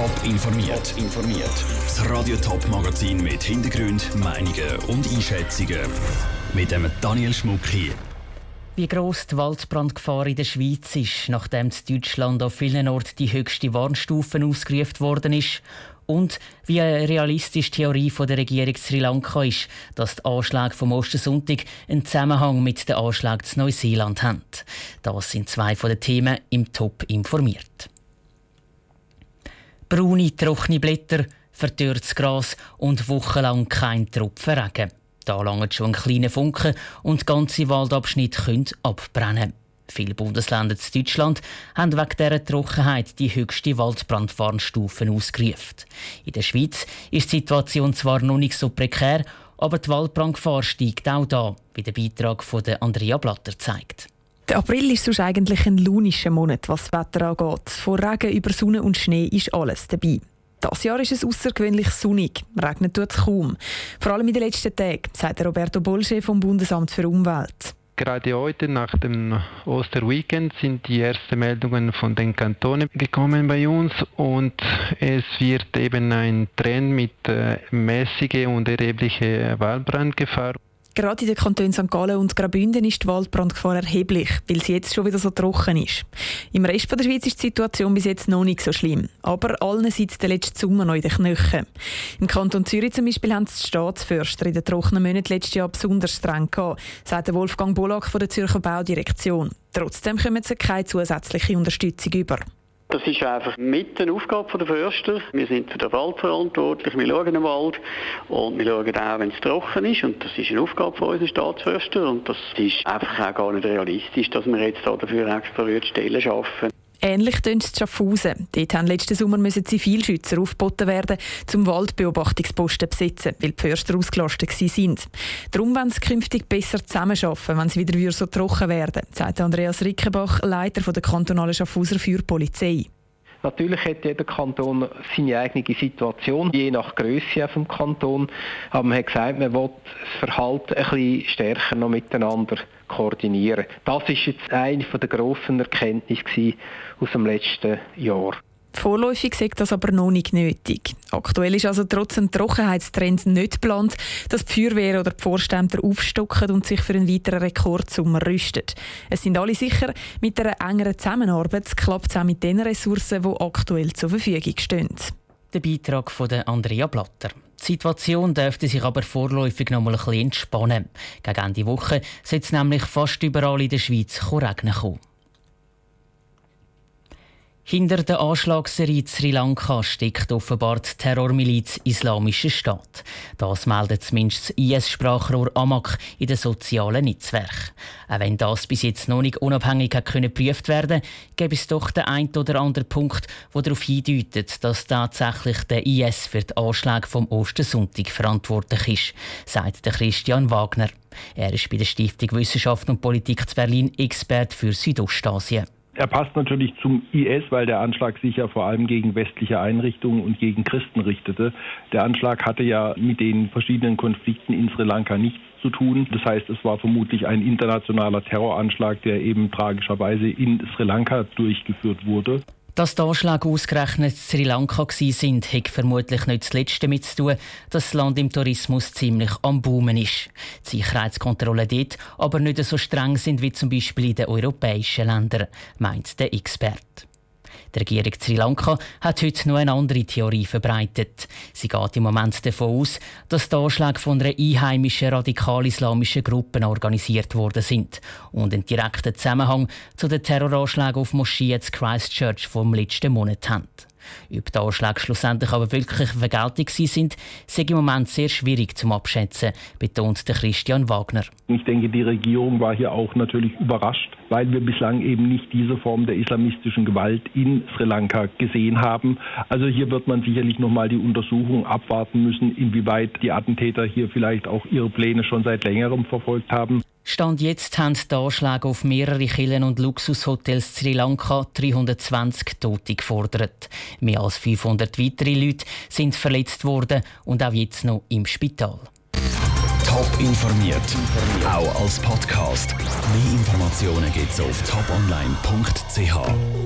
Top informiert. informiert. Das Radio Top Magazin mit Hintergrund, Meinungen und Einschätzungen mit dem Daniel Schmuck hier. Wie gross die Waldbrandgefahr in der Schweiz ist, nachdem in Deutschland auf vielen Orten die höchste Warnstufe ausgerufen worden ist und wie eine realistische Theorie von der Regierung Sri Lanka ist, dass die Anschläge vom Ostersonntag einen Zusammenhang mit den Anschlägen zu Neuseeland haben. Das sind zwei von den Themen im Top informiert. Braune, trockene Blätter, verdörrtes Gras und wochenlang kein Tropfen Regen. Da langt schon ein kleiner Funken und ganze Waldabschnitte können abbrennen. Viele Bundesländer in Deutschland haben wegen dieser Trockenheit die höchste Waldbrandwarnstufe ausgerufen. In der Schweiz ist die Situation zwar noch nicht so prekär, aber die Waldbrandgefahr steigt auch da, wie der Beitrag von Andrea Blatter zeigt. Der April ist sonst eigentlich ein lunischer Monat, was das Wetter angeht. Von Regen über Sonne und Schnee ist alles dabei. Das Jahr ist es außergewöhnlich sonnig. Regnet tut es kaum. Vor allem in den letzten Tagen, sagt Roberto Bolsche vom Bundesamt für Umwelt. Gerade heute nach dem Osterweekend sind die ersten Meldungen von den Kantonen gekommen bei uns und es wird eben ein Trend mit äh, mäßiger und erheblicher Waldbrandgefahr. Gerade in den Kantonen St. Gallen und Graubünden ist die Waldbrandgefahr erheblich, weil sie jetzt schon wieder so trocken ist. Im Rest der Schweiz ist die Situation bis jetzt noch nicht so schlimm. Aber allen sitzt der letzte Sommer noch in den Knöcheln. Im Kanton Zürich zum Beispiel haben die Staatsförster in den trockenen Monaten letztes Jahr besonders streng gehabt, sagt Wolfgang Bollack von der Zürcher Baudirektion. Trotzdem kommen sie keine zusätzliche Unterstützung über. Das ist einfach mit der Aufgabe der Förster. Wir sind für den Wald verantwortlich, wir schauen den Wald und wir schauen auch, wenn es trocken ist und das ist eine Aufgabe von unseren Staatsförster und das ist einfach auch gar nicht realistisch, dass wir jetzt dafür extra Stellen schaffen. Ähnlich tönt es Schaffhausen. Dort haben letzten Sommer müssen Zivilschützer aufgeboten werden, zum Waldbeobachtungsposten zu besetzen, weil die Förster ausgelastet waren. Darum wollen sie künftig besser zusammenarbeiten, wenn es wieder so trocken werden sagt Andreas Rickenbach, Leiter der kantonalen Schaffhauser Feuerpolizei. Natürlich hat jeder Kanton seine eigene Situation, je nach Größe vom Kanton. Aber man hat gesagt, man will das Verhalten ein bisschen stärker noch miteinander koordinieren. Das ist jetzt eine der grossen Erkenntnisse aus dem letzten Jahr. Vorläufig sagt das aber noch nicht nötig. Aktuell ist also trotz dem Trockenheitstrend nicht geplant, dass die Feuerwehr oder die Vorstände aufstocken und sich für einen weiteren Rekordsommer rüsten. Es sind alle sicher, mit einer engeren Zusammenarbeit klappt es auch mit den Ressourcen, die aktuell zur Verfügung stehen. Der Beitrag von Andrea Blatter. Die Situation dürfte sich aber vorläufig noch mal ein bisschen entspannen. Gegen Ende Woche soll es nämlich fast überall in der Schweiz regnen kommen. Hinter der Anschlagsserie Sri Lanka steckt offenbar die Terrormiliz Islamische Staat. Das meldet zumindest das IS-Sprachrohr Amak in den sozialen Netzwerken. Auch wenn das bis jetzt noch nicht unabhängig geprüft werden gibt es doch den einen oder anderen Punkt, der darauf hindeutet, dass tatsächlich der IS für die Anschläge vom Ostersonntag verantwortlich ist, sagt Christian Wagner. Er ist bei der Stiftung Wissenschaft und Politik zu Berlin Expert für Südostasien. Er passt natürlich zum IS, weil der Anschlag sich ja vor allem gegen westliche Einrichtungen und gegen Christen richtete. Der Anschlag hatte ja mit den verschiedenen Konflikten in Sri Lanka nichts zu tun. Das heißt, es war vermutlich ein internationaler Terroranschlag, der eben tragischerweise in Sri Lanka durchgeführt wurde. Dass die Anschläge ausgerechnet Sri Lanka sind, hat vermutlich nicht das Letzte damit zu tun, dass das Land im Tourismus ziemlich am Boomen ist. Die Sicherheitskontrollen dort aber nicht so streng sind wie zum Beispiel in den europäischen Ländern, meint der Experte. Die Regierung Sri Lanka hat heute noch eine andere Theorie verbreitet. Sie geht im Moment davon aus, dass die Anschläge von einer einheimischen radikal-islamischen Gruppe organisiert worden sind und einen direkten Zusammenhang zu den Terroranschlägen auf Moscheen zu Christchurch vom letzten Monat haben. Ob die Anschläge schlussendlich aber wirklich Vergeltung sind, sei im Moment sehr schwierig zu abschätzen, betont der Christian Wagner. Ich denke, die Regierung war hier auch natürlich überrascht, weil wir bislang eben nicht diese Form der islamistischen Gewalt in Sri Lanka gesehen haben. Also hier wird man sicherlich noch mal die Untersuchung abwarten müssen, inwieweit die Attentäter hier vielleicht auch ihre Pläne schon seit längerem verfolgt haben. Stand jetzt haben die Anschläge auf mehrere Killen und Luxushotels Sri Lanka 320 Tote gefordert. Mehr als 500 weitere Leute sind verletzt worden und auch jetzt noch im Spital. Top informiert, auch als Podcast. Mehr Informationen gibt es auf toponline.ch.